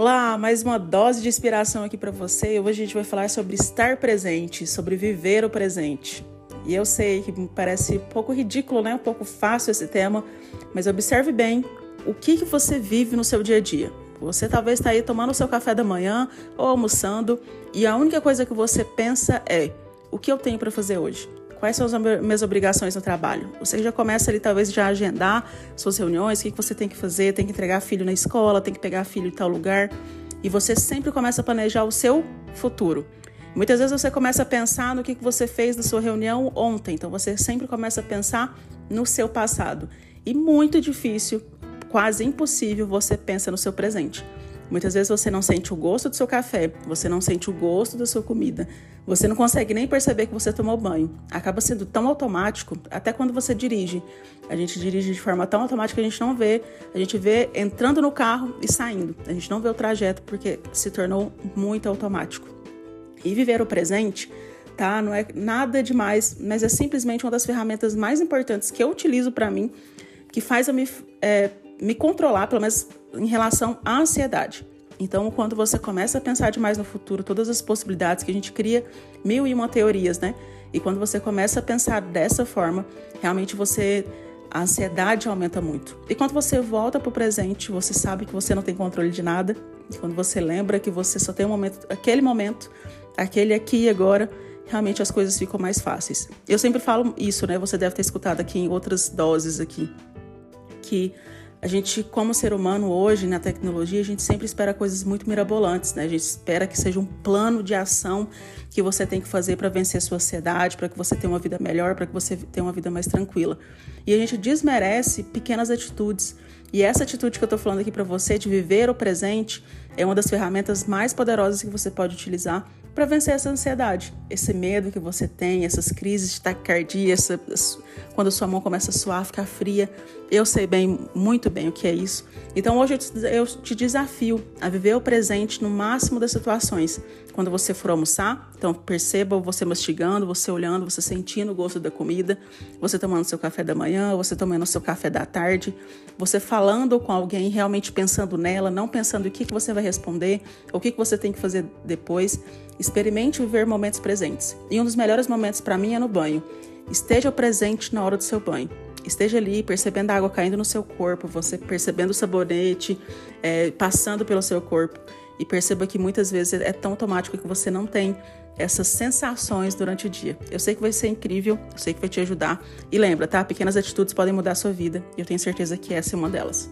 Olá, mais uma dose de inspiração aqui para você. Hoje a gente vai falar sobre estar presente, sobre viver o presente. E eu sei que parece um pouco ridículo, né? Um pouco fácil esse tema, mas observe bem o que, que você vive no seu dia a dia. Você talvez está aí tomando o seu café da manhã ou almoçando e a única coisa que você pensa é: o que eu tenho para fazer hoje? Quais são as minhas obrigações no trabalho? Você já começa ali, talvez, já agendar suas reuniões, o que você tem que fazer, tem que entregar filho na escola, tem que pegar filho em tal lugar. E você sempre começa a planejar o seu futuro. Muitas vezes você começa a pensar no que você fez na sua reunião ontem, então você sempre começa a pensar no seu passado. E muito difícil, quase impossível, você pensa no seu presente. Muitas vezes você não sente o gosto do seu café, você não sente o gosto da sua comida, você não consegue nem perceber que você tomou banho. Acaba sendo tão automático, até quando você dirige. A gente dirige de forma tão automática que a gente não vê, a gente vê entrando no carro e saindo. A gente não vê o trajeto porque se tornou muito automático. E viver o presente, tá? Não é nada demais, mas é simplesmente uma das ferramentas mais importantes que eu utilizo para mim, que faz eu me, é, me controlar, pelo menos em relação à ansiedade. Então, quando você começa a pensar demais no futuro, todas as possibilidades que a gente cria, mil e uma teorias, né? E quando você começa a pensar dessa forma, realmente você a ansiedade aumenta muito. E quando você volta para o presente, você sabe que você não tem controle de nada. E quando você lembra que você só tem um momento, aquele momento, aquele aqui e agora, realmente as coisas ficam mais fáceis. Eu sempre falo isso, né? Você deve ter escutado aqui em outras doses aqui, que a gente, como ser humano hoje na tecnologia, a gente sempre espera coisas muito mirabolantes, né? A gente espera que seja um plano de ação que você tem que fazer para vencer a sua ansiedade, para que você tenha uma vida melhor, para que você tenha uma vida mais tranquila. E a gente desmerece pequenas atitudes. E essa atitude que eu estou falando aqui para você de viver o presente é uma das ferramentas mais poderosas que você pode utilizar para vencer essa ansiedade, esse medo que você tem, essas crises de taquicardia, quando a sua mão começa a suar, ficar fria. Eu sei bem, muito bem o que é isso. Então hoje eu te, eu te desafio a viver o presente no máximo das situações. Quando você for almoçar, então perceba você mastigando, você olhando, você sentindo o gosto da comida, você tomando seu café da manhã, você tomando seu café da tarde, você falando com alguém, realmente pensando nela, não pensando o que, que você vai responder, o que, que você tem que fazer depois. Experimente viver momentos presentes. E um dos melhores momentos para mim é no banho. Esteja presente na hora do seu banho. Esteja ali percebendo a água caindo no seu corpo, você percebendo o sabonete é, passando pelo seu corpo. E perceba que muitas vezes é tão automático que você não tem essas sensações durante o dia. Eu sei que vai ser incrível, eu sei que vai te ajudar. E lembra, tá? Pequenas atitudes podem mudar a sua vida. E eu tenho certeza que essa é uma delas.